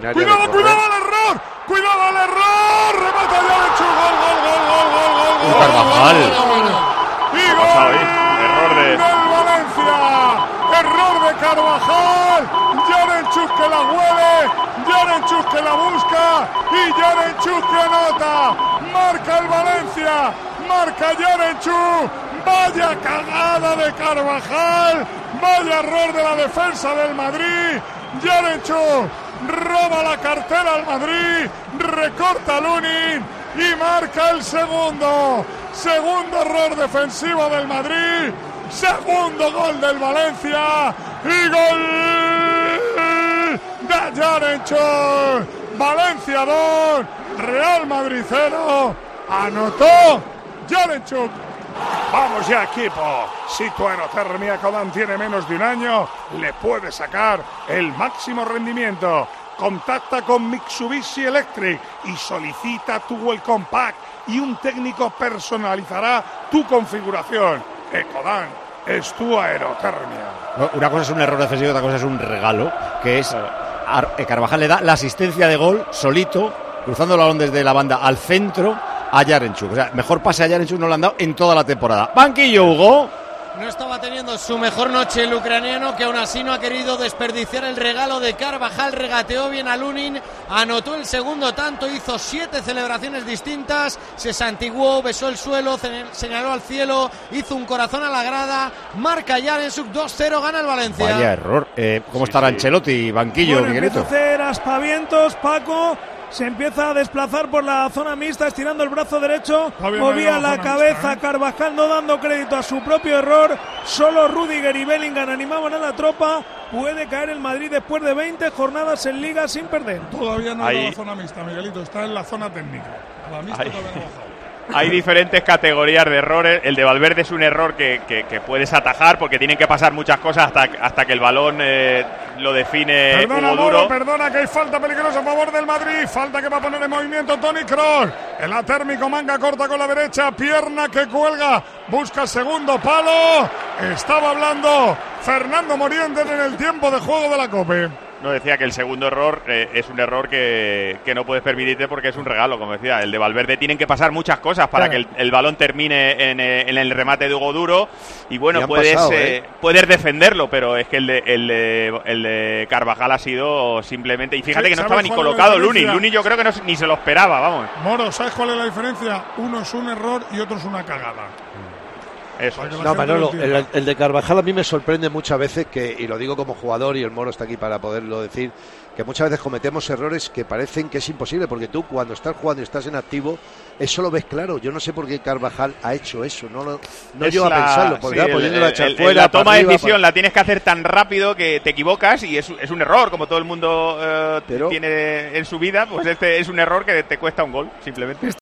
Cuidado, cuidado al error. Cuidado al error. Remata Yarenchuk. Gol, gol, gol, gol, gol, gol, gol. Carvajal. Y gol ahí? Error de- del Valencia. Error de Carvajal. Yarenchuk que la huele. Yarenchuk que la busca. Y Yarenchuk que anota. Marca el Valencia. Marca Yarenchuk. Vaya cagada de Carvajal. Vaya error de la defensa del Madrid. Yarenchuk roba la cartera al Madrid. Recorta Lunin y marca el segundo. Segundo error defensivo del Madrid. Segundo gol del Valencia. Y gol de Yarenchuk. Valencia 2. Real Madrid 0. Anotó Yarenchuk. Vamos ya, equipo. Si tu aerotermia Codan tiene menos de un año, le puedes sacar el máximo rendimiento. Contacta con Mitsubishi Electric y solicita tu Welcome Pack y un técnico personalizará tu configuración. Ecodan es tu aerotermia. Una cosa es un error defensivo, otra cosa es un regalo, que es eh, Carvajal le da la asistencia de gol solito, cruzando el balón desde la banda al centro a Yarenchuk. O sea, mejor pase a Yarenchuk no lo han dado en toda la temporada. Banquillo, Hugo. No estaba teniendo su mejor noche el ucraniano, que aún así no ha querido desperdiciar el regalo de Carvajal. Regateó bien a Lunin, anotó el segundo tanto, hizo siete celebraciones distintas, se santiguó, besó el suelo, señaló al cielo, hizo un corazón a la grada. Marca Yarensuk 2-0, gana el Valencia. Vaya error. Eh, ¿Cómo estará Ancelotti, banquillo, Bueno, Miguelito? hacer aspavientos, Paco. Se empieza a desplazar por la zona mixta, estirando el brazo derecho. Movía la cabeza mixta, ¿eh? Carvajal, no dando crédito a su propio error. Solo Rudiger y Bellingham animaban a la tropa. Puede caer el Madrid después de 20 jornadas en Liga sin perder. Todavía no Ahí- en la zona mixta, Miguelito. Está en la zona técnica. A la mixta Ahí. todavía no ha bajado. Hay diferentes categorías de errores. El de Valverde es un error que, que- que puedes atajar porque tienen que pasar muchas cosas hasta, hasta que el balón eh, lo define Perdona, Hugo Moro, Duro. perdona que hay falta peligrosa a favor del Madrid. Falta que va a poner en movimiento Tony Kroos. El atérmico manga corta con la derecha, pierna que cuelga. Busca segundo palo. Estaba hablando Fernando Morientes en el tiempo de juego de la Cope. No decía que el segundo error eh, es un error que, que no puedes permitirte porque es un regalo, como decía. El de Valverde tienen que pasar muchas cosas para Claro. que el, el balón termine en, eh, en el remate de Hugo Duro. Y bueno, Y puedes, pasado, eh, ¿eh? puedes defenderlo, pero es que el de, el, de, el de Carvajal ha sido simplemente. Y fíjate Sí, que no ¿sabes estaba ni colocado? Lunin. Lunin yo creo que no, ni se lo esperaba, vamos. Moro, ¿sabes cuál es la diferencia? Uno es un error y otro es una cagada. Eso. La No, Manolo, el, el de Carvajal a mí me sorprende muchas veces que, y lo digo como jugador y el Moro está aquí para poderlo decir, que muchas veces cometemos errores que parecen que es imposible, porque tú cuando estás jugando y estás en activo, eso lo ves claro. Yo no sé por qué Carvajal ha hecho eso, no, lo, no Es yo a pensarlo, sí, el- poniéndolo a el- echar el- fuera. La toma de decisión para- la tienes que hacer tan rápido que te equivocas y es, es un error, como todo el mundo eh, Pero- tiene en su vida, pues este es un error que te cuesta un gol, simplemente.